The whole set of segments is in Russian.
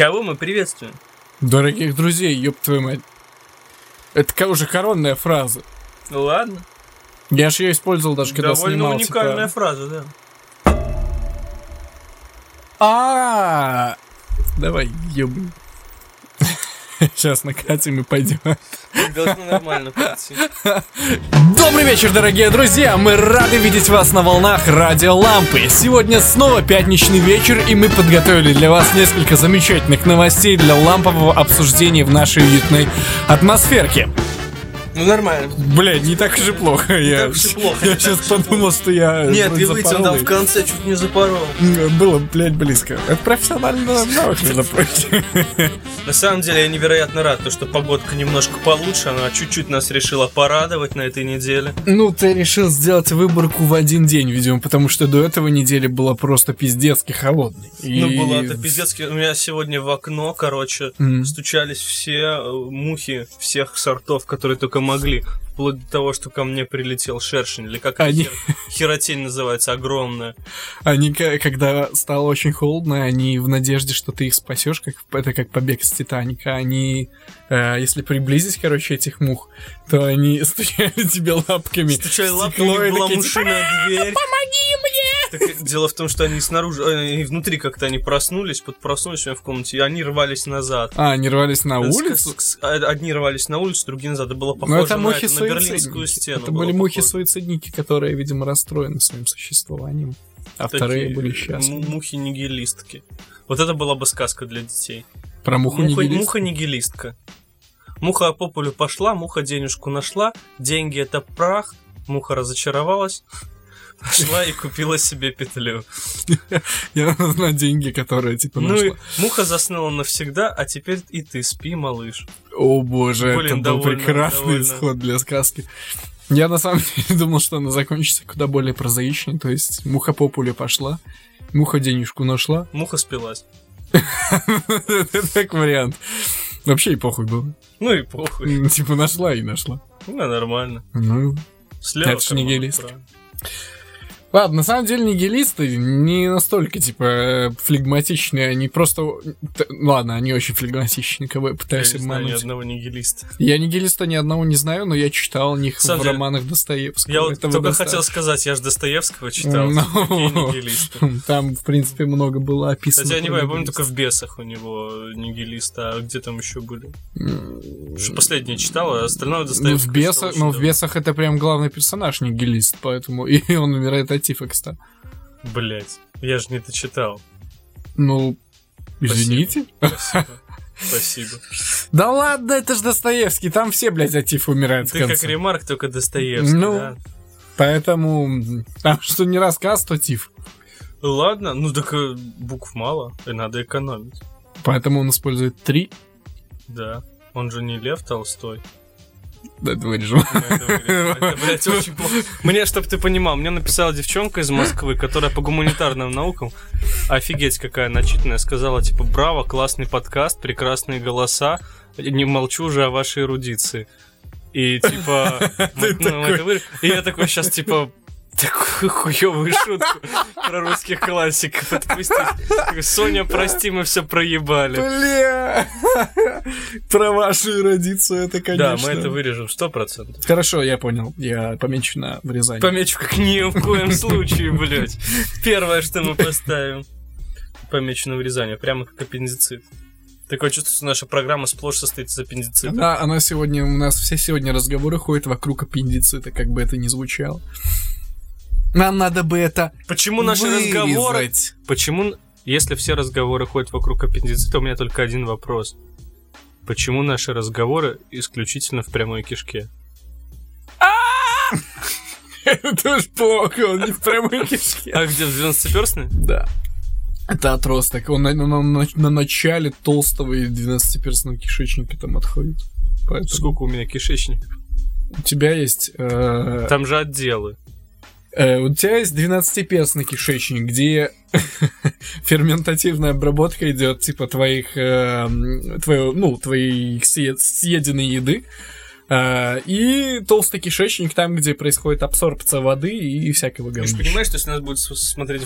Кого мы приветствуем? Дорогих друзей, ёб твою мать. Это уже коронная фраза. Ну ладно. Я же ее использовал даже когда Довольно снимал. уникальная типа, фраза, да. А, давай, ёбай. Сейчас накатим и пойдем. Должно нормально пройти. Добрый вечер, дорогие друзья! Мы рады видеть вас на волнах Радио Лампы. Сегодня снова пятничный вечер, и мы подготовили для вас несколько замечательных новостей для лампового обсуждения в нашей уютной атмосферке. Ну нормально. Блядь, не так уж и плохо. я так уж и плохо, я не сейчас подумал, что я... Нет, ты вытянул их. в конце, чуть не запорол. Было, блядь, близко. Это профессиональный навык, между прочим. На самом деле я невероятно рад, то, что погодка немножко получше, она чуть-чуть нас решила порадовать на этой неделе. Ну, ты решил сделать выборку в один день, видимо, потому что до этого недели была просто пиздецки холодной. И- Ну, было это пиздец. У меня сегодня в окно, короче, стучались все э, мухи всех сортов, которые только могли. Вплоть до того, что ко мне прилетел шершень, или как Они- хер- херотень называется, огромная. Они, когда стало очень холодно, они в надежде, что ты их спасешь, как это как побег с Титаника. Они, э, если приблизить, короче, этих мух, то они стучали тебе лапками. Стучали в лапками, была такие, мушиная дверь. Так, дело в том, что они снаружи, э, и внутри как-то они проснулись, под проснулись у меня в комнате, и они рвались назад. А, они рвались на С- улицу? с- Одни рвались на улицу, другие назад. Это было Ну, похоже это на, на берлинскую стену. Это были мухи-суицидники, которые, видимо, расстроены своим существованием. А Такие вторые были счастливы. Мухи-нигилистки. Вот это была бы сказка для детей. Про муху Муха- нигилист. Муха-нигилистка. Муха по полю пошла, муха денежку нашла, деньги это прах, муха разочаровалась, пошла и купила себе петлю. Я знаю деньги, которые, типа, Ну и нашла. муха заснула навсегда, а теперь и ты спи, малыш. О боже, Блин, это был довольно, прекрасный довольно. исход для сказки. Я на самом деле думал, что она закончится куда более прозаичнее. То есть муха по пуле пошла, муха денежку нашла. Муха спилась. Это так вариант. Вообще и похуй было. Ну и похуй. Типа нашла и нашла. Ну, нормально. Ну, Слева Это ж карман, нигилист. Ладно, на самом деле нигилисты не настолько, типа, флегматичные, они просто... Ладно, они очень флегматичные, кого я Я пытаюсь не знаю ни обмануть. одного нигилиста. Я нигилиста ни одного не знаю, но я читал о них в деле, романах Достоевского. Я вот только достаточно. хотел сказать, я же Достоевского читал. Ну. Какие нигилисты. Там, в принципе, много было описано. Хотя я не помню, я помню только в бесах у него нигилиста, а где там еще были? Что последнее читал, а остальное Ну, Достоевского. в бесах, но в бесах это прям главный персонаж нигилист, поэтому и он умирает от тифекста. давно. Блять, я же не дочитал. Ну, извините. Спасибо. Спасибо. Да ладно, это ж Достоевский, там все, блядь, от тифа умирают Ты как ремарк, только Достоевский, Ну. да? Поэтому там что не рассказ, то тиф. Ладно, ну так э, букв мало, и надо экономить. Поэтому он использует три. Да. Он же не Лев Толстой. Да, это вырежем. Блядь, очень плохо. Мне, чтобы ты понимал, мне написала девчонка из Москвы, которая по гуманитарным наукам, офигеть какая начитанная, сказала, типа, браво, классный подкаст, прекрасные голоса, не молчу уже о вашей эрудиции. И, типа, ну, такой. это вы- и я такой сейчас, типа, такую хуёвую шутку про русских классиков отпустить. Соня, прости, мы все проебали. Бля! Про вашу эрудицию это, конечно. Да, мы это вырежем, сто процентов. Хорошо, я понял. Я помечу на вырезание. Помечу как ни в коем случае, блядь. Первое, что мы поставим. Помечу на вырезание, прямо как аппендицит. Такое чувство, что наша программа сплошь состоит из аппендицита. Да, она сегодня, у нас все сегодня разговоры ходят вокруг аппендицита, как бы это ни звучало. Нам надо бы это Почему наши разговоры... вырезать. Почему, если все разговоры ходят вокруг аппендицита, у меня только один вопрос. Почему наши разговоры исключительно в прямой кишке? Это тоже плохо, он не в прямой кишке. А где, в 12-перстной? Да. Это отросток. Он на, на- на- на начале толстого и 12-перстного кишечника там отходит. Поэтому Сколько у меня кишечников? у тебя есть... э, Там же отделы. Э, у тебя есть 12-перстный кишечник, где ферментативная обработка идет, типа, твоих... э, твоего, ну, твоей съе- съеденной еды. Э, и толстый кишечник там, где происходит абсорбция воды и всякого Ты же понимаешь, что если нас будет смотреть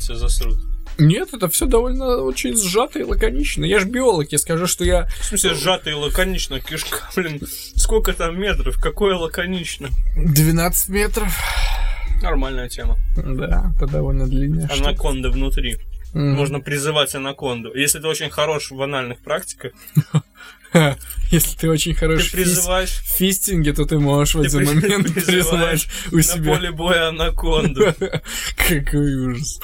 тебя засрут. Нет, это все довольно очень сжато и лаконично. Я ж биолог, я скажу, что я... В смысле, сжато и лаконично, кишка, блин. Сколько там метров? Какое лаконично? 12 метров. Нормальная тема. Да, это довольно длинная штука. Анаконда внутри. Мгм. Можно призывать анаконду. Если ты очень хорош в анальных практиках, Если ты очень хорош ты в фис- призываешь в фистинге, то ты можешь в один момент призываешь призвать у на себя... поле боя анаконду. Какой ужас.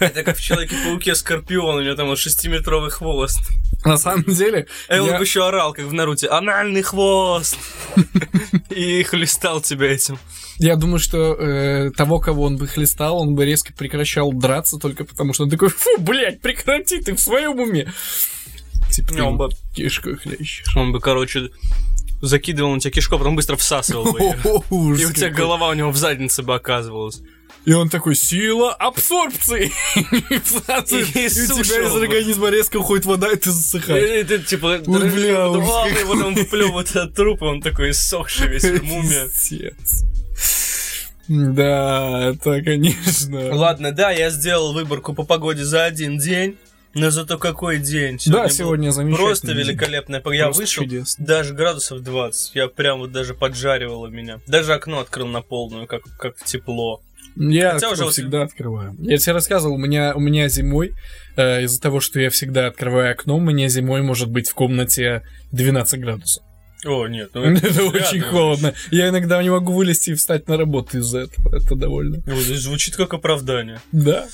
Это как в Человеке-пауке Скорпион, у него там вот шестиметровый хвост. На самом деле, А он я- бы еще орал, как в Наруте, анальный хвост! И хлестал тебя этим. Я думаю, что э, того, кого он бы хлестал, он бы резко прекращал драться только потому, что он такой, фу, блядь, прекрати, ты в своем уме. Типа, Не, он бы- ты кишку хлещешь. Он бы, короче, закидывал на тебя кишко, потом быстро всасывал бы И у тебя голова у него в заднице бы оказывалась. И он такой, сила абсорбции. И у тебя из организма резко уходит вода, и ты засыхаешь. Ты типа... Бля, и потом выплевывает от трупа, он такой иссохший весь в мумия. Да, это, конечно. Ладно, да, я сделал выборку по погоде за один день. Но зато какой день. Да, был сегодня замечательно. Просто великолепная погода. Я Просто вышел, чудесно. даже градусов 20. Я прям вот даже поджаривало меня. Даже окно открыл на полную, как, как тепло. Я Хотя уже открою, вот- всегда открываю. Я тебе рассказывал, у меня, у меня зимой, э, из-за того, что я всегда открываю окно, у меня зимой может быть в комнате 12 градусов. О, нет, ну Это, это очень холодно. Я иногда не могу вылезти и встать на работу из-за этого. Это довольно. Ну, Звучит как оправдание. Да.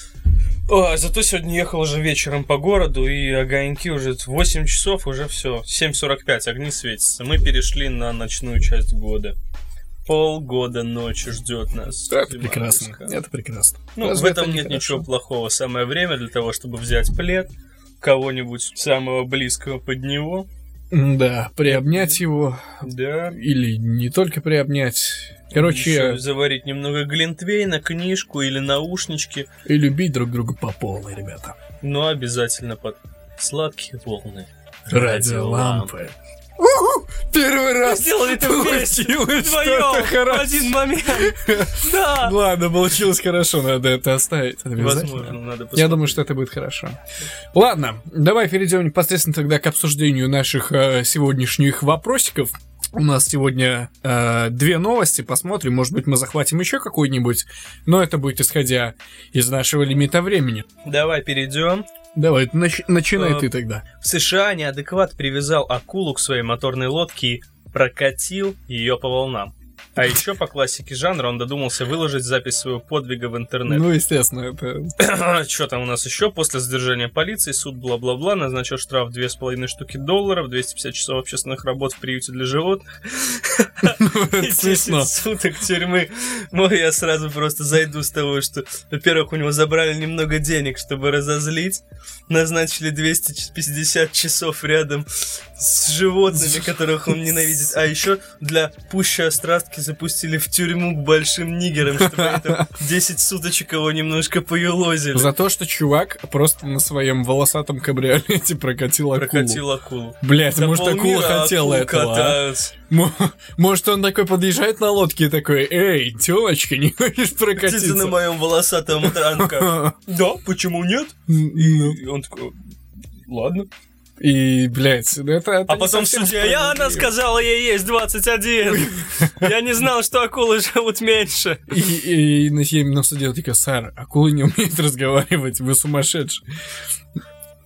А, зато сегодня ехал уже вечером по городу, и огоньки уже 8 часов, уже все. 7.45, огни светятся. Мы перешли на ночную часть года. Полгода ночи ждет нас. Это Зима прекрасно. близка. Это прекрасно. Ну, Разве в это этом не нет хорошо? ничего плохого. Самое время для того, чтобы взять плед, кого-нибудь самого близкого под него. Да, приобнять его. Да. Или не только приобнять. Короче, Ещё заварить немного глинтвейна, книжку или наушнички. и любить друг друга по полной, ребята. Но обязательно под сладкие волны. Радиолампы. Первый раз Сделали это вместе, получилось что-то в хорошее. один момент. Да. Ладно, получилось хорошо, надо это оставить. Возможно, надо Я думаю, что это будет хорошо. Ладно, давай перейдем непосредственно тогда к обсуждению наших э, сегодняшних вопросиков. У нас сегодня э, две новости, посмотрим, может быть, мы захватим еще какую-нибудь, но это будет исходя из нашего лимита времени. Давай перейдем. Давай, нач- начинай Э, ты тогда. В США неадекват привязал акулу к своей моторной лодке и прокатил ее по волнам. А еще по классике жанра он додумался выложить запись своего подвига в интернет. Ну, естественно, это... Что там у нас еще? После задержания полиции суд бла-бла-бла назначил штраф 2,5 штуки долларов, 250 часов общественных работ в приюте для животных и это 10 смешно. суток тюрьмы. Ну, я сразу просто зайду с того, что, во-первых, у него забрали немного денег, чтобы разозлить, назначили 250 часов рядом с животными, которых он ненавидит, а еще для пущей острастки запустили в тюрьму к большим нигерам, чтобы это 10 суточек его немножко поюлозили. За то, что чувак просто на своем волосатом кабриолете прокатил акулу. Прокатил акулу. Блять, Да может, акула хотела этого, а? Может, он такой подъезжает на лодке и такой, эй, телочка, не хочешь Катиться прокатиться? на моем волосатом транка. Да, почему нет? Ну, И он такой, ладно. И, блядь, это, это А потом судья, я, она сказала, ей есть 21. Я не знал, что акулы живут меньше. И, и, и на судья такой, сэр, акулы не умеют разговаривать, вы сумасшедший.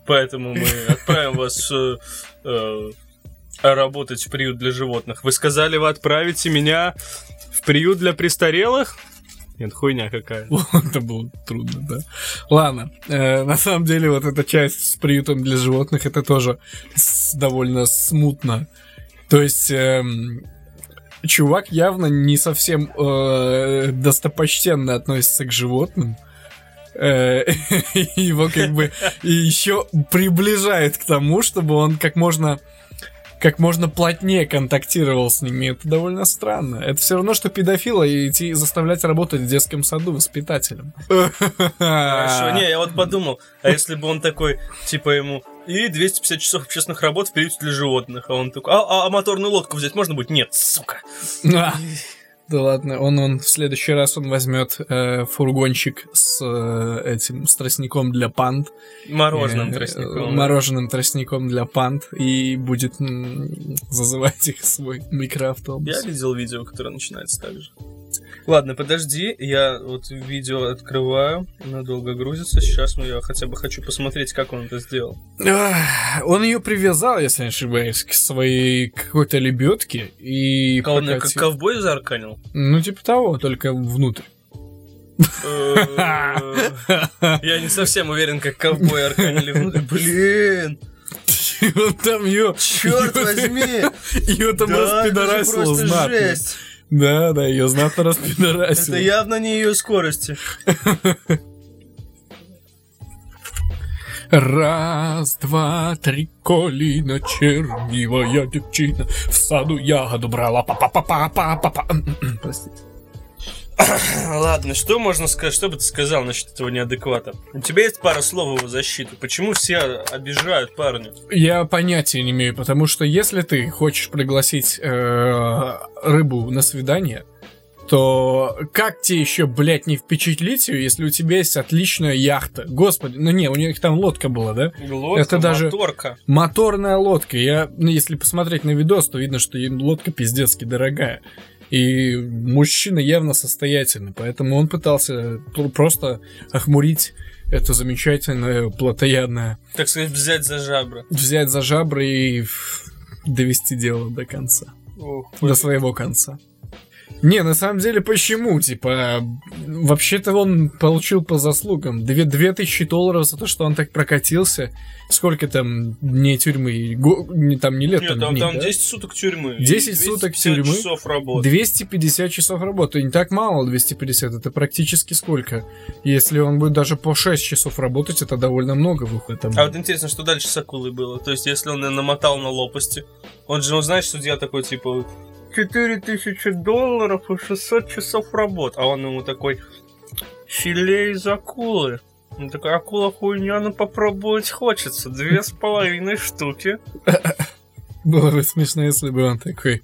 Поэтому мы отправим вас э, э, работать в приют для животных. Вы сказали, вы отправите меня в приют для престарелых? Нет, хуйня какая. Это было трудно, да. Ладно, э, на самом деле вот эта часть с приютом для животных, это тоже довольно смутно. То есть... эм, Чувак явно не совсем э, достопочтенно относится к животным. Э, Его как бы еще приближает к тому, чтобы он как можно как можно плотнее контактировал с ними. Это довольно странно. Это все равно, что педофила идти заставлять работать в детском саду воспитателем. Хорошо, не, я вот подумал, а если бы он такой, типа ему, и 250 часов общественных работ в приюте для животных, а он такой, а, а, а моторную лодку взять можно будет? Нет, сука. Да ладно, он, он в следующий раз он возьмет э, фургончик с э, этим с тростником для панд. Мороженым Э, тростником. э. Мороженым тростником для панд. И будет м, зазывать их в свой микроавтобус. Я видел видео, которое начинается так же. Ладно, подожди, я вот видео открываю, надолго грузится. Сейчас ну, я хотя бы хочу посмотреть, как он это сделал. Он ее привязал, если не ошибаюсь, к своей какой-то лебедке и Он как прокатил. ковбой заарканил. Ну, типа того, только внутрь. Э, Я не совсем уверен, как ковбой арканили внутрь. Блин, И он там ее... черт возьми! Ее там просто знатно. жесть. Да, да, ее знатно распидорасило. Это явно не ее скорости. Раз, два, три, коліна, чернівая дівчина, в саду ягоду брала, па-па-па-па-па-па. Простите. Ладно, что можно сказать, что бы ты сказал насчет этого неадеквата? У тебя есть пара слов его защиту. Почему все обижают парня? Я понятия не имею, потому что если ты хочешь пригласить э, рыбу на свидание, то как тебе еще, блядь, не впечатлить ее, если у тебя есть отличная яхта? Господи, ну не, у них там лодка была, да? Лодка, Это даже- моторка. Моторная лодка. Я, ну, если посмотреть на видос, то видно, что им лодка пиздецки дорогая. И мужчина явно состоятельный, поэтому он пытался пр- просто охмурить это замечательное плотоядное, Так сказать, взять за жабры. взять за жабры и довести дело до конца, Ох, до своего конца. Не, на самом деле, почему? Типа, вообще-то он получил по заслугам. Две, две тысячи долларов за то, что он так прокатился. Сколько там дней тюрьмы? Го- не, там не лет, Нет, там, там, дней, там да? 10 суток тюрьмы. 10 суток 250 тюрьмы. часов работы. 250 часов работы. Не так мало 250, это практически сколько? Если он будет даже по 6 часов работать, это довольно много выходит. Там. А вот интересно, что дальше с акулой было? То есть, если он намотал на лопасти, он же, ну, знаешь, судья такой, типа, 4000 долларов и 600 часов работ. А он ему такой, филе из акулы. Он такой, акула хуйня, ну попробовать хочется. Две с половиной штуки. Было бы смешно, если бы он такой...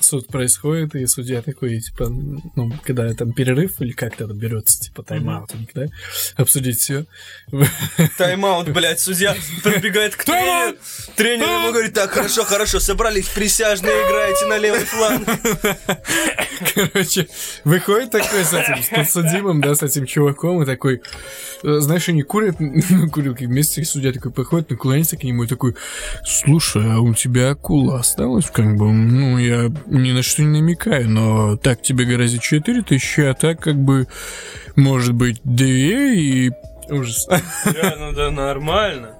суд происходит, и судья такой, типа, ну, когда там перерыв или как-то берется, типа, тайм-аут, у них, да, обсудить все. Тайм-аут, блядь, судья подбегает к тренеру. Тренер ему говорит, так, хорошо, хорошо, собрались присяжные, играете на левый фланг. Короче, выходит такой с этим, с подсудимым, да, с этим чуваком, и такой, э, знаешь, они курят, ну, курилки вместе, и судья такой приходит, наклоняется к нему и такой, слушай, а у тебя акула осталась, как бы, ну, я ни на что не намекаю, но так тебе грозит 4 тысячи, а так, как бы, может быть, 2 и... Ужас. Да, ну да, нормально.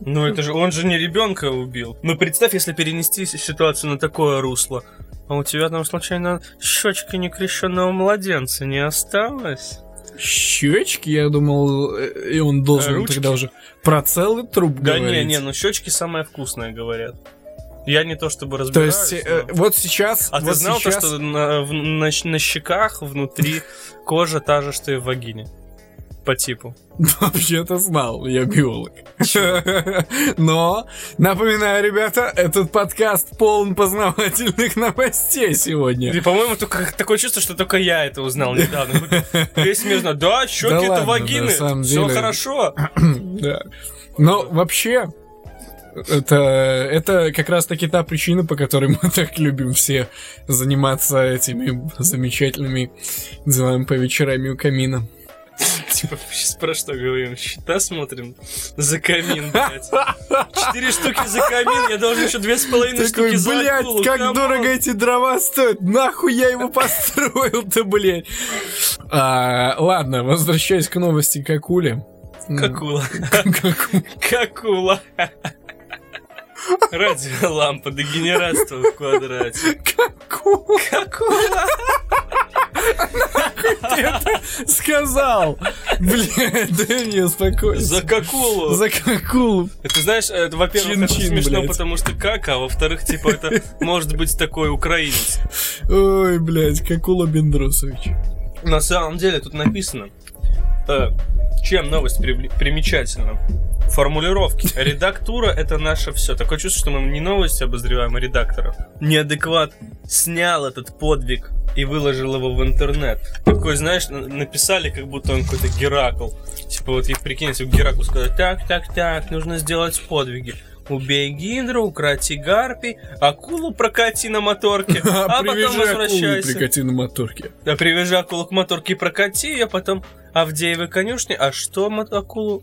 Ну это же, он же не ребенка убил. Ну представь, если перенести ситуацию на такое русло. А у тебя там случайно щечка некрещенного младенца не осталось? Щечки, я думал, э, и он должен Ручки? тогда уже про целый труп Да говорить. не, не, ну щечки самое вкусное, говорят. Я не то чтобы То разбираюсь. есть, э, но- вот сейчас... А ты вот знал сейчас... то, что на, в- на на щеках внутри кожа та же, что и в вагине? По типу. Вообще-то знал, я биолог. Но, напоминаю, ребята, этот подкаст полон познавательных новостей сегодня. И, по-моему, только такое чувство, что только я это узнал недавно. Весь мир знает, да, щеки это вагины, все хорошо. Да. Но вообще, это, это как раз таки та причина, по которой мы так любим все заниматься этими замечательными делами по вечерам у камина. Типа, сейчас про что говорим? Счета смотрим? За камин, блядь. Четыре штуки за камин, я должен еще две с половиной штуки за блядь, как come on». дорого эти дрова стоят. Нахуй я его построил-то, блядь. А, ладно, возвращаясь к новости к акуле. Какула. Каку- Какула. Радиолампа, дегенератство в квадрате. Какула. Какула. Ты это сказал. Блядь, да не успокойся. За какулу. За какулу. Это знаешь, это, во-первых, это смешно, блядь. потому что как, а во-вторых, типа, это может быть такой украинец. Ой, блядь, какула Бендросович. На самом деле тут написано, Э, чем новость при- примечательна? Формулировки. Редактура — это наше все. Такое чувство, что мы не новости обозреваем, а редакторов. Неадекват снял этот подвиг и выложил его в интернет. Такой, знаешь, на- написали, как будто он какой-то Геракл. Типа вот, их прикинь, если бы Гераклу сказать, так, так, так, нужно сделать подвиги. Убей Гидру, укроти Гарпи, акулу прокати на моторке, а потом акулу и возвращайся. прикати на моторке. Да привяжи акулу к моторке и прокати ее, потом Авдеевой конюшни. А что акулу?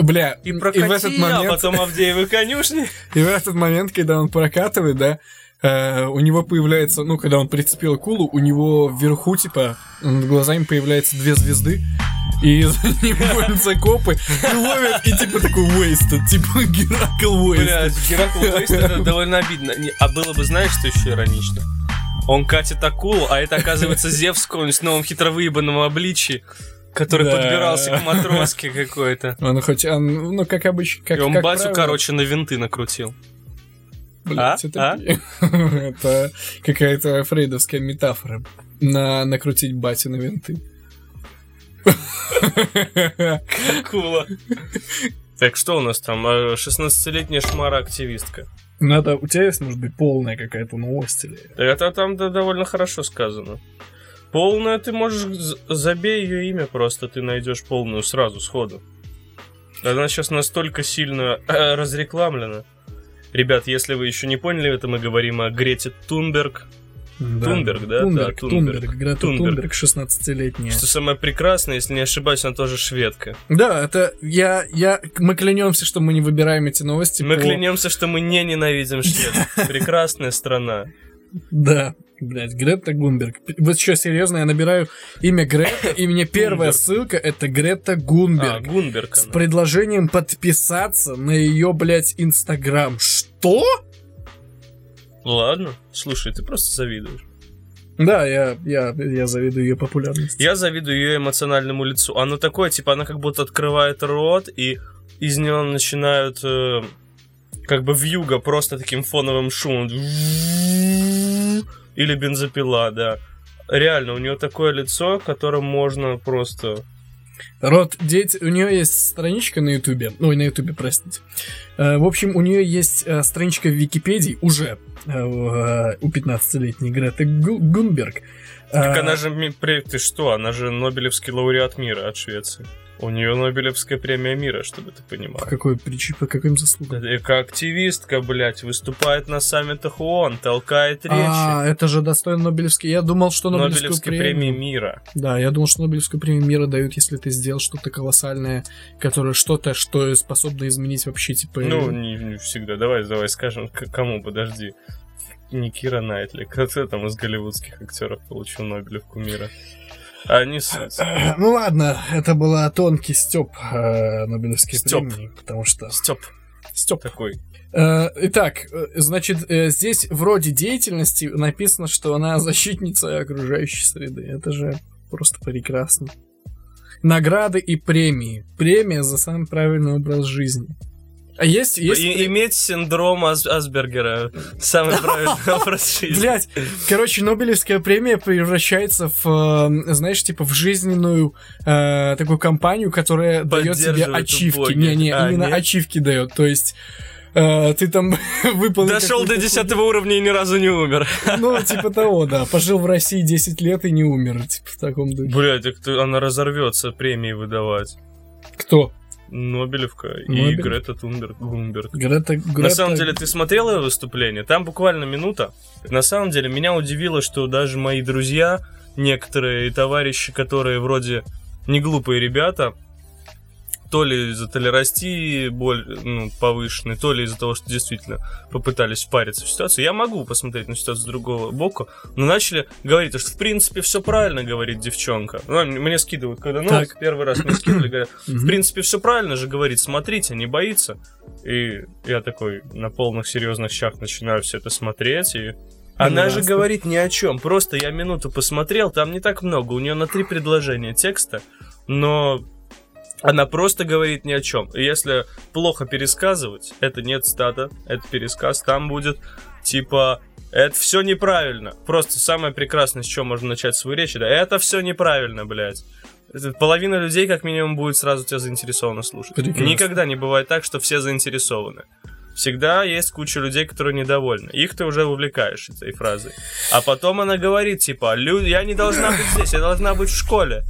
Бля, И и прокати, в этот а момент, потом Авдеевой конюшни. и в этот момент, когда он прокатывает, да, э, у него появляется, ну, когда он прицепил акулу, у него вверху, типа, над глазами появляется две звезды, и за ним гонятся копы, и ловят, и типа такой wasted, типа Геракл Бля, wasted. Геракл Уэйст это довольно обидно. А было бы, знаешь, что еще иронично? Он катит акулу, а это оказывается Зевс в каком-нибудь новом хитровыебанном обличии, который Да. подбирался к матроске какой-то. Он хоть, он, ну, как обычно, как И он как батю, правило, короче, на винты накрутил. Блядь, А? это, А? это какая-то фрейдовская метафора. На накрутить бати на винты. Акула. Так что у нас там? Э, 16-летняя шмара-активистка. Надо, у тебя есть, может быть, полная какая-то новость или... Это там да, довольно хорошо сказано. Полная ты можешь... Забей ее имя просто, ты найдешь полную сразу, сходу. Она сейчас настолько сильно э, разрекламлена. Ребят, если вы еще не поняли, это мы говорим о Грете Тунберг. Тунберг, да? Тунберг, Да, Тунберг. Тунберг, Грета Тунберг. Тунберг, 16-летняя. Что самое прекрасное, если не ошибаюсь, она тоже шведка. Да, это я, я, мы клянемся, что мы не выбираем эти новости. мы по- клянемся, что мы не ненавидим шведов. Прекрасная страна. Да, блядь, Грета Гунберг. Вот что, серьезно, я набираю имя Грета, и мне первая Гунберг. ссылка это Грета А, Гунберг. Гунберг С предложением подписаться на ее, блядь, Инстаграм. Что? Ладно, слушай, ты просто завидуешь. Да, я, я, я завидую ее популярности. Я завидую ее эмоциональному лицу. Оно такое, типа, она как будто открывает рот, и из него начинают э, как бы вьюга просто таким фоновым шумом. Или бензопила, да. Реально, у нее такое лицо, которым можно просто... Род дети, у нее есть страничка на Ютубе, ой, на Ютубе, простите. Э, В общем, у нее есть э, страничка в Википедии уже э, у э, у 15-летней Греты Гу- Гунберг. Так она же... Ты что? Она же Нобелевский лауреат мира от Швеции. У нее Нобелевская премия мира, чтобы ты понимал. По какой причине, по каким заслугам? Эко-активистка, блядь, выступает на саммитах ООН, толкает речи. А, это же достойно Нобелевский. Я думал, что Нобелевскую Нобелевской премию... премии мира. Да, я думал, что Нобелевскую премию мира дают, если ты сделал что-то колоссальное, которое что-то, что способно изменить вообще, типа... Ну, не, не всегда. Давай, давай скажем, кому, подожди. Не Кира Найтли. Кто там из голливудских актеров получил Нобелевку мира? А не суть. Ну ладно, это была тонкий степ э, Нобелевской премии, потому что... Степ. Степ. Такой. Э, итак, э, значит, э, здесь в роде деятельности написано, что она защитница окружающей среды. Это же просто прекрасно. Награды и премии. Премия за самый правильный образ жизни. А есть... есть... И- иметь синдром Ас- Асбергера. Самый правильный образ жизни. Блять, короче, Нобелевская премия превращается в, э, знаешь, типа в жизненную э, такую компанию, которая дает тебе ачивки. Не-не, А, именно нет? ачивки дает. То есть э, ты там выполнил... Дошел до какую-то 10 уровня и ни разу не умер. Ну, типа того, да. Пожил в России 10 лет и не умер, типа в таком духе. Ты- она разорвется премии выдавать. Кто? Нобелевка и Нобелев? Грета Тунберг. Гунберг. Грета... Грета... На самом деле, ты смотрел ее выступление? Там буквально минута. На самом деле, меня удивило, что даже мои друзья, некоторые и товарищи, которые вроде не глупые ребята, то ли из-за толерастии боль ну, повышенной, то ли из-за того, что действительно попытались впариться в ситуацию. Я могу посмотреть на ситуацию с другого боку, но начали говорить, что в принципе все правильно говорит девчонка. Ну, мне скидывают, когда Так. первый раз мне скидывали, говорят, в принципе, все правильно же говорит, смотрите, не боится. И я такой на полных серьезных щах начинаю все это смотреть, и она же говорит ни о чем. Просто я минуту посмотрел, там не так много. У нее на три предложения текста, но она просто говорит ни о чем. И если плохо пересказывать, это нет стата, это пересказ, там будет типа это все неправильно. Просто самое прекрасное, с чего можно начать свою речь, да, это все неправильно, блядь. Половина людей, как минимум, будет сразу тебя заинтересована слушать. Прекрасно. Никогда не бывает так, что все заинтересованы. Всегда есть куча людей, которые недовольны. Их ты уже увлекаешь этой фразой. А потом она говорит, типа, «Лю- я не должна быть здесь, я должна быть в школе.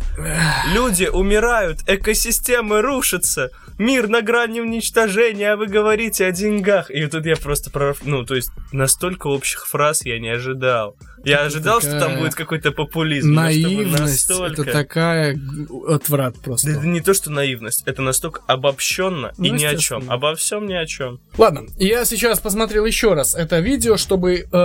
Люди умирают, экосистемы рушатся, мир на грани уничтожения, а вы говорите о деньгах. И тут я просто прорав... Ну, то есть, настолько общих фраз я не ожидал. Я ожидал, что там такая будет какой-то популизм. Наивность, настолько- это такая отврат Да просто. это не то, что наивность, это настолько обобщенно и Ну, ни о чем. Обо всем ни о чем. Ладно, я сейчас посмотрел еще раз это видео, чтобы э,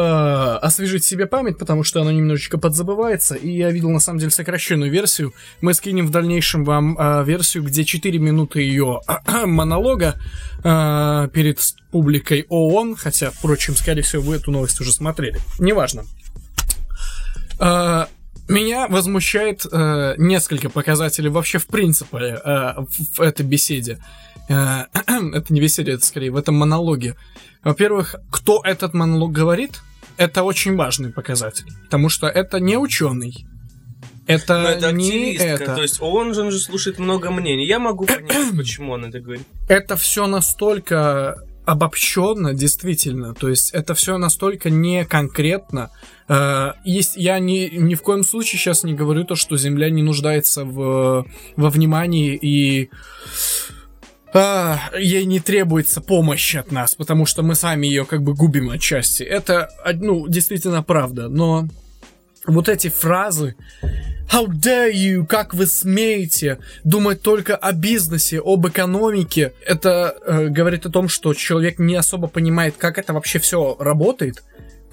освежить себе память, потому что оно немножечко подзабывается, и я видел на самом деле сокращенную версию. Мы скинем в дальнейшем вам э, версию, где 4 минуты ее монолога э, перед публикой ООН, хотя, впрочем, скорее всего, вы эту новость уже смотрели. Неважно. Э, меня возмущает э, несколько показателей вообще в принципе э, в, в этой беседе. Э, это не беседе, это скорее в этом монологе. Во-первых, кто этот монолог говорит, это очень важный показатель, потому что это не ученый. Это, Но это не это. то есть он же, он же слушает много мнений. Я могу понять, почему он это говорит. это все настолько обобщенно, действительно. То есть это все настолько не конкретно. Э, Есть, я ни, ни в коем случае сейчас не говорю то, что Земля не нуждается в, во внимании и а, ей не требуется помощь от нас, потому что мы сами ее как бы губим отчасти. Это, ну, действительно правда, но вот эти фразы How dare you, как вы смеете думать только о бизнесе, об экономике. Это э, говорит о том, что человек не особо понимает, как это вообще все работает.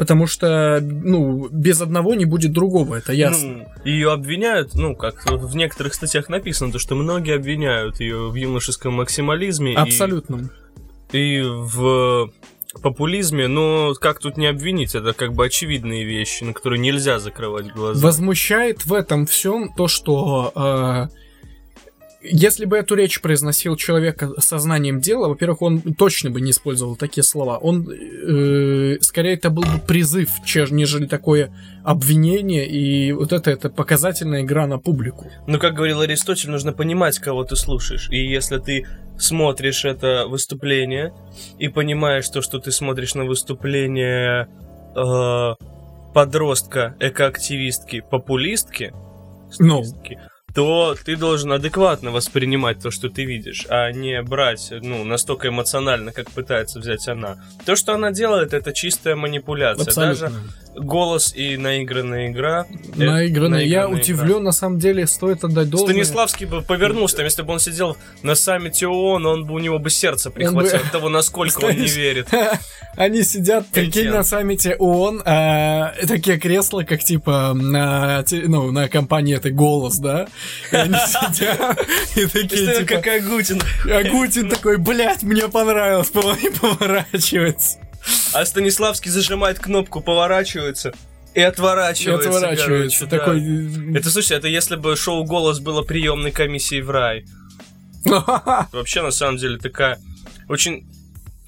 Потому что, ну, без одного не будет другого, это ясно. ее обвиняют, ну, как в некоторых статьях написано, то, что многие обвиняют ее в юношеском максимализме и- Абсолютно. и в популизме, но как тут не обвинить? Это как бы очевидные вещи, на которые нельзя закрывать глаза. Возмущает в этом всем то, что э, если бы эту речь произносил человек со знанием дела, во-первых, он точно бы не использовал такие слова. Он э, скорее это был бы призыв, че- нежели такое обвинение, и вот это это показательная игра на публику. Но, как говорил Аристотель, нужно понимать, кого ты слушаешь. И если ты смотришь это выступление и понимаешь то, что ты смотришь на выступление э, подростка, экоактивистки, популистки, Ну. То ты должен адекватно воспринимать то, что ты видишь, а не брать, ну, настолько эмоционально, как пытается взять она. То, что она делает, это чистая манипуляция. Абсолютно. Даже голос и наигранная игра. э. Я наигранная игра. удивлен, на самом деле, стоит отдать должное. Станиславский бы повернулся, там, если бы он сидел на саммите ООН, он бы у него бы сердце прихватило бы- от того, насколько он не верит. Они сидят, прикинь, на саммите ООН, а, такие кресла, как типа на, ну, на компании это «Голос», да? И они сидят и такие, типа... как Агутин. Агутин такой, блядь, мне понравилось, поворачивается. А Станиславский зажимает кнопку, поворачивается и отворачивается. И отворачивается. короче, да. Такой... Это, слушай, это если бы шоу «Голос» было приемной комиссией в рай. Вообще, на самом деле, такая очень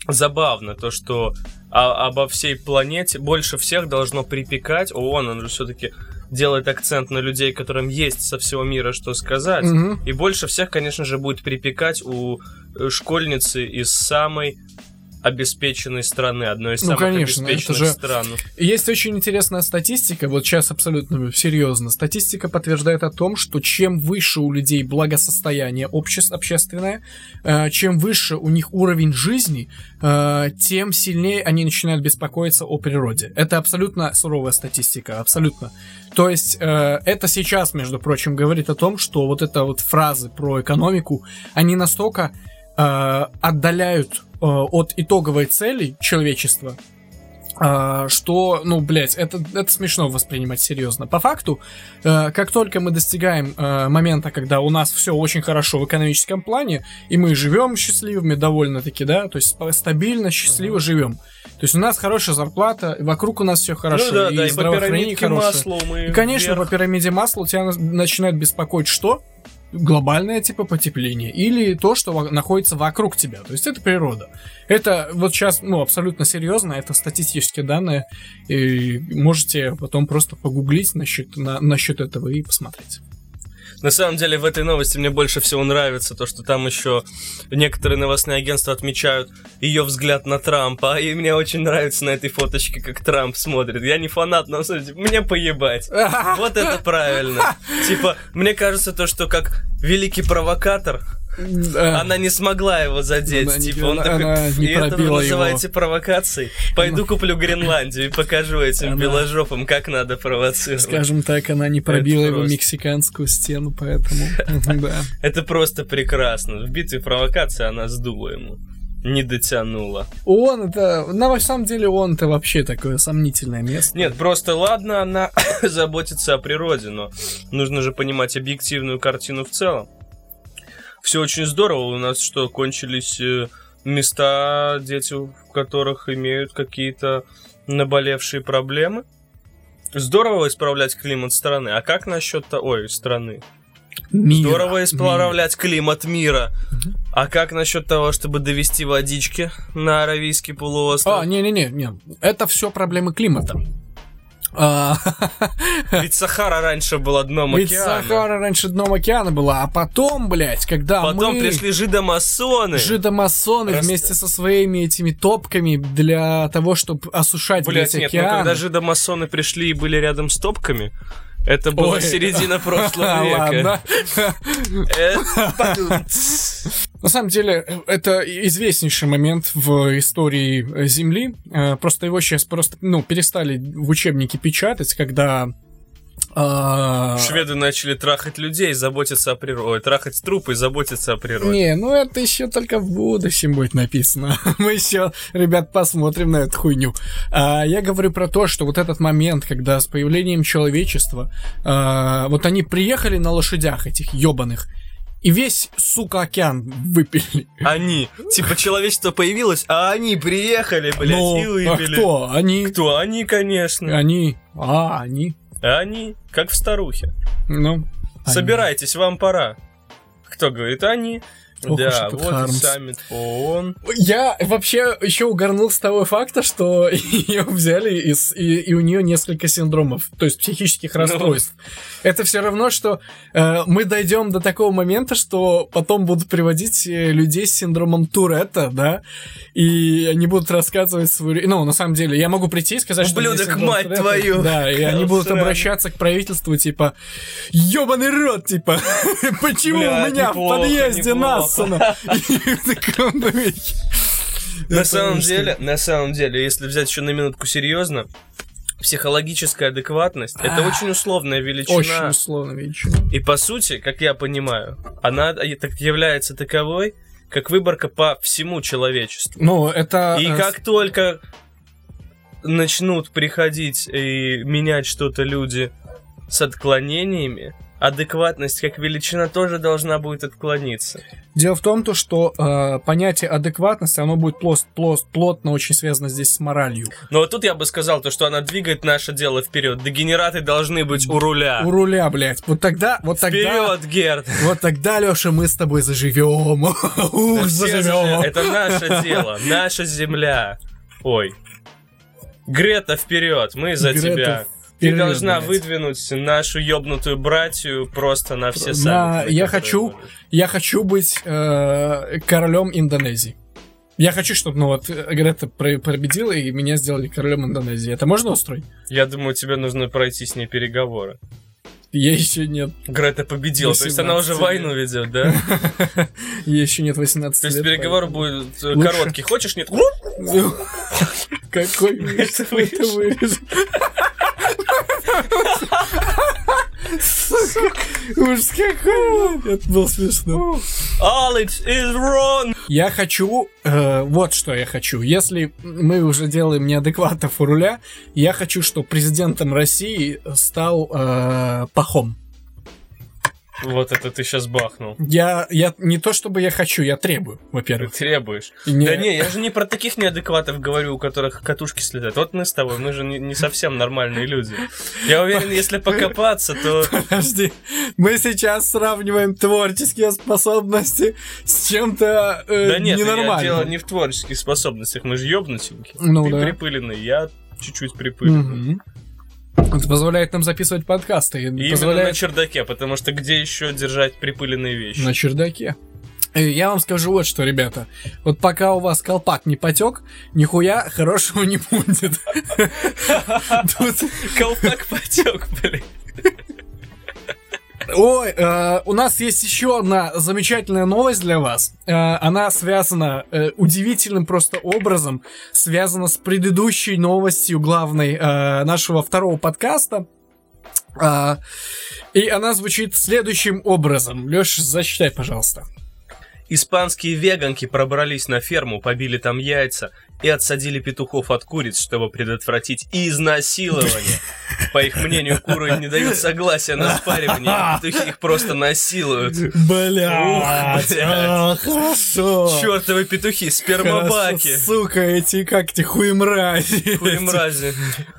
забавно то, что а- обо всей планете больше всех должно припекать. ООН, он же все-таки делает акцент на людей, которым есть со всего мира что сказать. Мгм. И больше всех, конечно же, будет припекать у э, школьницы из самой обеспеченной страны, одной из Ну, самых конечно, это обеспеченных же- стран. Есть очень интересная статистика, вот сейчас абсолютно серьезно. Статистика подтверждает о том, что чем выше у людей благосостояние общес- общественное, э, чем выше у них уровень жизни, э, тем сильнее они начинают беспокоиться о природе. Это абсолютно суровая статистика, абсолютно. То есть э, это сейчас, между прочим, говорит о том, что вот это вот фразы про экономику, они настолько э, отдаляют от итоговой цели человечества, а, что, ну, блядь, это, это смешно воспринимать серьезно. По факту, э, как только мы достигаем э, момента, когда у нас все очень хорошо в экономическом плане, и мы живем счастливыми довольно-таки, да, то есть стабильно, счастливо живем. То есть у нас хорошая зарплата, вокруг у нас все хорошо, ну да, и да, и по здравоохранение хорошее. масло мы И, конечно, вверх. по пирамиде масла тебя на- начинает беспокоить что? Глобальное типа потепление или то, что находится вокруг тебя. То есть это природа. Это вот сейчас, ну, абсолютно серьезно, это статистические данные. И можете потом просто погуглить насчет, на, насчет этого и посмотреть. На самом деле в этой новости мне больше всего нравится то, что там еще некоторые новостные агентства отмечают ее взгляд на Трампа, и мне очень нравится на этой фоточке, как Трамп смотрит. Я не фанат, но смотрите, мне поебать. Вот это правильно. Типа, мне кажется то, что как великий провокатор. Она не смогла его задеть. Она не- типа, он она такой, не и это вы называете провокацией? Пойду куплю Гренландию и покажу этим Она- беложопам, как надо провоцировать. Скажем так, она не пробила его просто. мексиканскую стену, поэтому... Да. Это просто прекрасно. В битве провокации она сдула ему. Не дотянула. Он это... На самом деле он-то вообще такое сомнительное место. Нет, просто ладно, она заботится о природе, но нужно же понимать объективную картину в целом. Все очень здорово. У нас что, кончились э, места, дети, в которых имеют какие-то наболевшие проблемы? Здорово исправлять климат страны. А как насчет. Ой, страны. Мир. Здорово исправлять климат мира. А как насчет того, чтобы довести водички на Аравийский полуостров? А, не-не-не, не. Это все проблемы климата. А, Ведь Сахара раньше была дном Ведь океана. Сахара раньше дном океана была, а потом, блядь, когда Потом мы... пришли жидомасоны. Жидомасоны Раста- вместе со своими этими топками для того, чтобы осушать, Блять, блядь, нет, ну океан. когда жидомасоны пришли и были рядом с топками, это была Ой. середина прошлого века. На самом деле, это известнейший момент в истории Земли. Э, Просто его сейчас просто, ну, перестали в учебнике печатать, когда... а, Шведы начали трахать людей, заботиться о природе. Трахать трупы и заботиться о природе. Не, ну это еще только в будущем будет написано. Мы еще, ребят, посмотрим на эту хуйню. А, я говорю про то, что вот этот момент, когда с появлением человечества, а, вот они приехали на лошадях этих ебаных, и весь, сука, океан выпили. Они. Типа человечество появилось, а они приехали, блядь, Ну, и а выпили. кто? Они... Кто? Они, конечно. Они... А, они... Они, как в старухе. Ну... они. Собирайтесь, вам пора. Кто говорит? Они. Ох да, вот и Хармс. саммит ООН. Я вообще еще угорнул с того факта, что ее взяли из, и, и у нее несколько синдромов, то есть психических Ну. Это все равно, что э, мы дойдем до такого момента, что потом будут приводить э, людей с синдромом Туретта, да, и они будут рассказывать свою... Ну, на самом деле, я могу прийти и сказать, что... у меня Ублюдок, мать Туретта. твою! Да, и они будут обращаться к правительству, типа, ебаный рот, типа, почему Бля, у меня неплохо, в подъезде нассано? На самом что? деле, на самом деле, если взять еще на минутку серьезно, психологическая адекватность это очень условная величина. Очень условно величина. И по сути, как я понимаю, она так является таковой, как выборка по всему человечеству. Ну, это... И э, как только начнут приходить и менять что-то люди с отклонениями, адекватность как величина тоже должна будет отклониться. Дело в том, то, что э, понятие адекватности, оно будет плос- плос- плотно очень связано здесь с моралью. Но вот тут я бы сказал, то, что она двигает наше дело вперед. Дегенераты должны быть у руля. У руля, блядь. Вот тогда, вот тогда... Вперед, Герд! Вот тогда, Леша, мы с тобой заживем. Ух, заживем. Это наше дело, наша земля. Ой. Грета, вперед, мы за Грета, тебя. Ты вперед, должна блядь. выдвинуть нашу ёбнутую братью просто на все На- саммиты. я которые хочу- будут. Я хочу быть э, королем Индонезии. Я хочу, чтобы, ну вот, Грета победила, и меня сделали королем Индонезии. Это можно устроить? Я думаю, тебе нужно пройти с ней переговоры. Я еще нет. Грета победила, то есть она 18 уже войну ведет, да? Я еще нет 18 То есть лет. переговоры поэтому- будут э, Лучше. короткие. Хочешь, нет? Какой Это это вырежет. Сука, ужас какой. Это было смешно. It is wrong! Я хочу, э, вот что я хочу. Если мы уже делаем неадекватов у руля, я хочу, чтобы президентом России стал э, Пахом. Вот это ты сейчас бахнул. Я, я не то чтобы я хочу, я требую, Ты во-первых. требуешь. И не- Да не, я же не про таких неадекватов говорю, у которых катушки слетают. Вот мы с тобой, мы же не, не совсем нормальные люди. Я уверен, если покопаться, то... Подожди, мы сейчас сравниваем творческие способности с чем-то э, Да нет, я ненормальным. дело не в творческих способностях, мы же ёбнутенькие. Ну Ты да. припыленный, я чуть-чуть припыленный. Мгм. Это позволяет нам записывать подкасты. и Именно позволяет на чердаке, потому что где еще держать припыленные вещи? на чердаке. Э, Я вам скажу вот что, ребята. Вот пока у вас колпак не потек, нихуя хорошего не будет. Колпак потек, блин. Ой, э, у нас есть еще одна замечательная новость для вас. Э, она связана э, удивительным просто образом, связана с предыдущей новостью главной э, нашего второго подкаста. А, и она звучит следующим образом. Леш, зачитай, пожалуйста. Испанские веганки пробрались на ферму, побили там яйца и отсадили петухов от куриц, чтобы предотвратить изнасилование. По их мнению, куры не дают согласия на спаривание, а петухи их просто насилуют. Бля, блядь. хорошо. Чертовы петухи, спермобаки. Сука, эти как те хуемрази. Хуй мрази.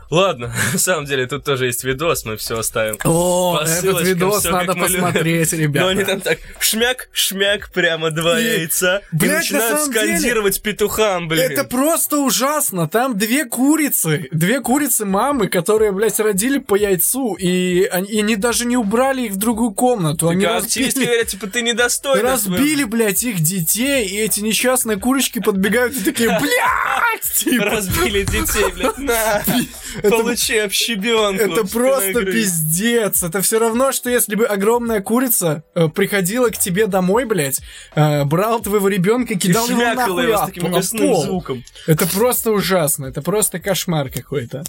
Ладно, на самом деле тут тоже есть видос, мы все оставим. О, этот видос всё, надо мы любим. посмотреть, Но они ребята. там так шмяк, шмяк, прямо два И, яйца. И блядь, на начинают самом деле, скандировать петухам, блин. Это просто ужасно. Там две курицы, две курицы мамы, которые, блядь, родили по яйцу, и они, и они даже не убрали их в другую комнату. Они Так, а активисты разбили, говорят, типа, ты недостойна. разбили, блядь, их детей, и эти несчастные курочки подбегают и такие, блядь, типа, Разбили детей, блядь, на, получи общебенку. Это просто пиздец. Это все равно, что если бы огромная курица э, приходила к тебе домой, блядь, э, брал твоего ребенка, И кидал его шмякала нахуй его с таким мясным звуком. Это просто ужасно. Это просто кошмар какой-то.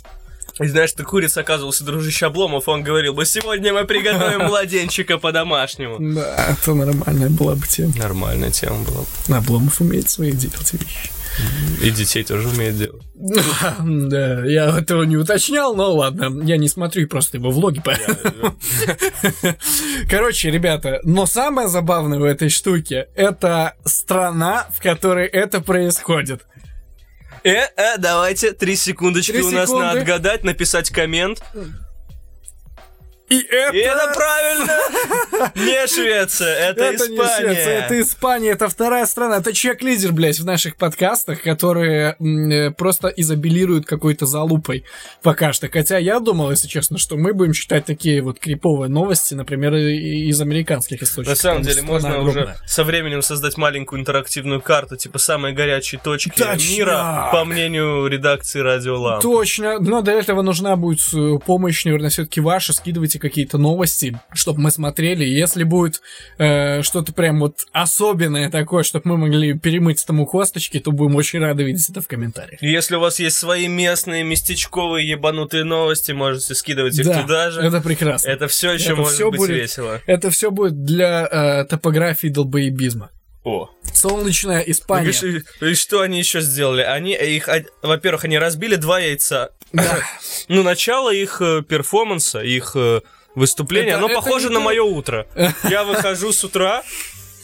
И знаешь, ты курица оказывался дружище Обломов, он говорил бы, сегодня мы приготовим младенчика по-домашнему. Да, это нормальная была бы тема. Нормальная тема была. Обломов умеет свои делать вещи. И детей тоже умеет делать. Да, я этого не уточнял, но ладно, я не смотрю просто его влоги, поэтому... Короче, ребята, но самое забавное в этой штуке это страна, в которой это происходит. Э, э, давайте, три секундочки у нас надо отгадать, написать коммент. И это... И это правильно! Не Швеция, это, Это не Швеция, Испания. это Испания, это вторая страна, это чек-лидер, блядь, в наших подкастах, которые м, э, просто изобилируют какой-то залупой пока что. Хотя я думал, если честно, что мы будем читать такие вот криповые новости, например, из американских источников. На самом деле, можно уже со временем создать маленькую интерактивную карту, типа самые горячие точки Точно! мира, по мнению редакции Радио. Точно, но для этого нужна будет э, помощь, наверное, все-таки ваша. Скидывайте какие-то новости, чтобы мы смотрели. Если будет э, что-то прям вот особенное такое, чтобы мы могли перемыть этому косточки, то будем очень рады видеть это в комментариях. Если у вас есть свои местные, местечковые, ебанутые новости, можете скидывать их Да, туда же. это прекрасно. Это все еще Это может всё быть будет- весело. Это все будет для э, топографии долбоебизма. О. Солнечная Испания. Ну, говоришь, и что они еще сделали? Они их, во-первых, они разбили два яйца. Да. Ну, начало их э, перформанса, их э, выступления, Это- оно это похоже на мое утро. Я выхожу с утра,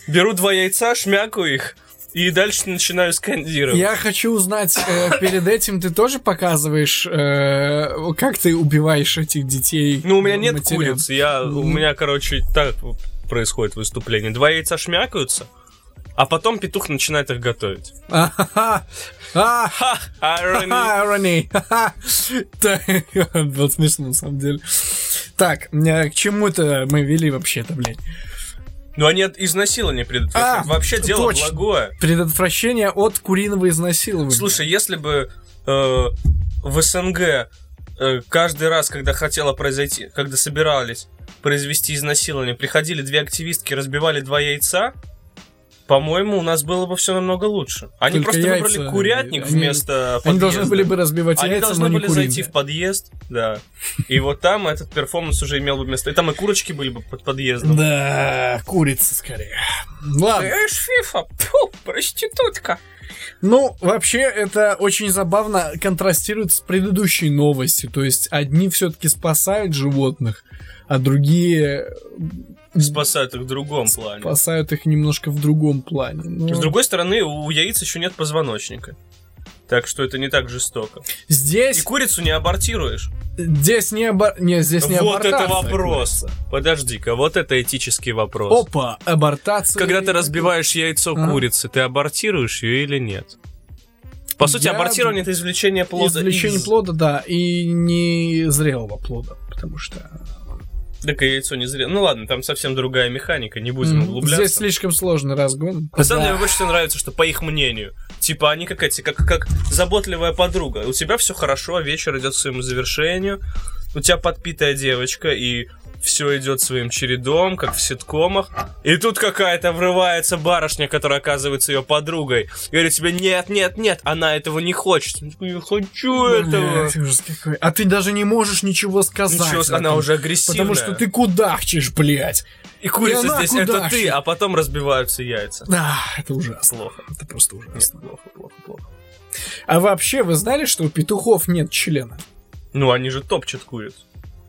беру два яйца, шмякаю их, и дальше начинаю скандировать. Я хочу узнать, э, перед этим ты тоже показываешь, э, как ты убиваешь этих детей? Ну, у меня нет матерям? куриц, я, у меня, короче, так происходит выступление. Два яйца шмякаются, а потом петух начинает их готовить. А! Irony. Было смешно, на самом деле. Так, э, к чему это мы вели вообще-то, блядь? Ну, они от изнасилования предотвращают. А, Вообще дело точно. благое. Предотвращение от куриного изнасилования. Слушай, если бы э, в СНГ э, каждый раз, когда хотела произойти, когда собирались произвести изнасилование, приходили две активистки, разбивали два яйца, по-моему, у нас было бы все намного лучше. Они Только просто яйца, выбрали курятник они- вместо Они должны подъезда. были бы разбивать Они яйца, должны но не были куриные. зайти в подъезд, да. И вот там этот перформанс уже имел бы место. И там и курочки были бы под подъездом. Да, курица скорее. Ладно. Эш, фифа, фу, проститутка. Ну, вообще, это очень забавно контрастирует с предыдущей новостью. То есть, одни все-таки спасают животных, а другие Спасают их в другом плане. спасают их немножко в другом плане. Ну, С другой стороны, у яиц еще нет позвоночника. Так что это не так жестоко. И здесь, курицу не абортируешь. здесь не, абор- не, здесь не вот это вопрос. Подожди-ка, вот это этический вопрос. Опа, абортация. Когда ты разбиваешь яйцо А. курицы, ты абортируешь ее или нет? По сути, Я абортирование это извлечение плода. Извлечение из- плода, да, и не зрелого плода, потому что... Так и яйцо не зря. Ну ладно, там совсем другая механика, не будем М, углубляться. Здесь слишком сложный разгон. На самом Да. деле, мне больше всего нравится, что по их мнению, типа они как эти, как, как заботливая подруга. У тебя все хорошо, вечер идет к своему завершению, у тебя подпитая девочка, и все идет своим чередом, как в ситкомах. И тут какая-то врывается барышня, которая оказывается ее подругой. И говорит тебе, нет, нет, нет, она этого не хочет. Такой, Я хочу этого. Блядь, ужас какой. А ты даже не можешь ничего сказать. Ничего, она этом, уже агрессивная. Потому что ты кудахчешь, блядь. И курица И здесь, это кудахчет. ты, а потом разбиваются яйца. Да, это ужасно. Плохо. Это просто Нет, ужасно. плохо, плохо, плохо. А вообще, вы знали, что у петухов нет члена? Ну, они же топчут курицу.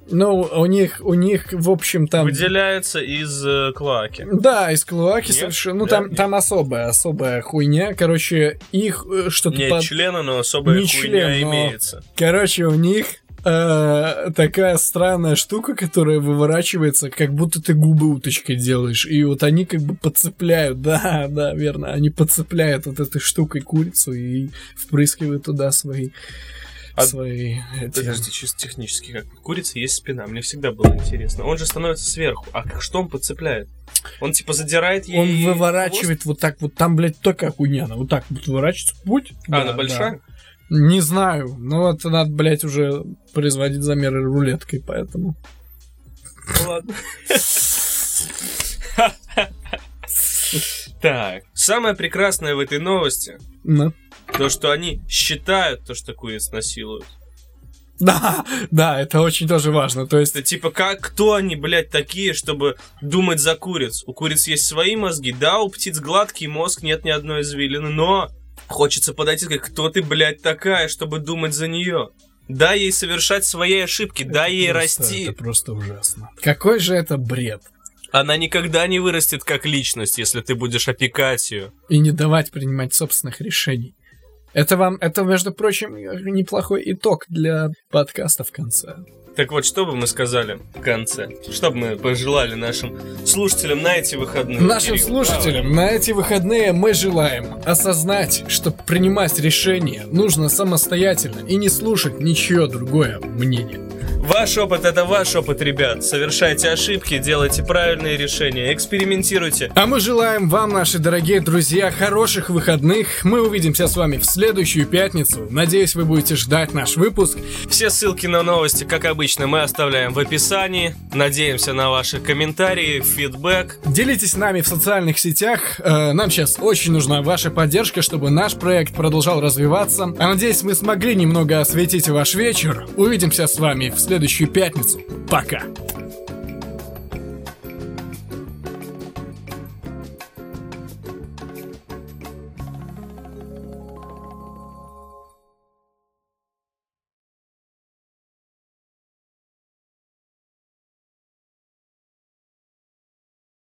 Ну, у них, у них, в общем, там... Выделяется из э, клоаки. Да, из клоаки Нет? совершенно. Ну, Да, там, нет. там особая, особая хуйня. Короче, их э, что-то... Нет под- члена, но особая Не хуйня член, но- имеется. Короче, у них э, такая странная штука, которая выворачивается, как будто ты губы уточкой делаешь. И вот они как бы подцепляют, да, да, верно, они подцепляют вот этой штукой курицу и впрыскивают туда свои... А- свои Подожди, чисто технически, как у курицы есть спина. Мне всегда было интересно. Он же становится сверху. А как что он подцепляет? Он типа задирает ей Он хвост? выворачивает вот так вот, там, блядь, хуйня, она вот так вот выворачивается, путь. А, Да, она да. большая? Не знаю, но вот надо, блядь, уже производить замеры рулеткой, поэтому... Ну ладно. Так, самое прекрасное в этой новости, Ну. То, что они считают то, что куриц насилуют. Да, да, это очень тоже важно. То есть, Это типа, как, кто они, блядь, такие, чтобы думать за куриц? У куриц есть свои мозги, да, у птиц гладкий мозг, нет ни одной извилины, но хочется подойти и сказать, кто ты, блядь, такая, чтобы думать за нее? Дай ей совершать свои ошибки, дай ей просто- расти. Это просто ужасно. Какой же это бред. Она никогда не вырастет как личность, если ты будешь опекать ее. И не давать принимать собственных решений. Это вам, это, между прочим, неплохой итог для подкаста в конце. Так вот, что бы мы сказали в конце? Что бы мы пожелали нашим слушателям на эти выходные? Нашим Кирилл, слушателям на эти выходные мы желаем осознать, что принимать решения нужно самостоятельно и не слушать ничье другое мнение. Ваш опыт это ваш опыт, ребят. Совершайте ошибки, делайте правильные решения, экспериментируйте. А мы желаем вам, наши дорогие друзья, хороших выходных. Мы увидимся с вами в следующую пятницу. Надеюсь, вы будете ждать наш выпуск. Все ссылки на новости, как обычно, мы оставляем в описании. Надеемся на ваши комментарии, фидбэк. Делитесь с нами в социальных сетях. Э, Нам сейчас очень нужна ваша поддержка, чтобы наш проект продолжал развиваться. А надеюсь, мы смогли немного осветить ваш вечер. Увидимся с вами в следующую пятницу. Пока.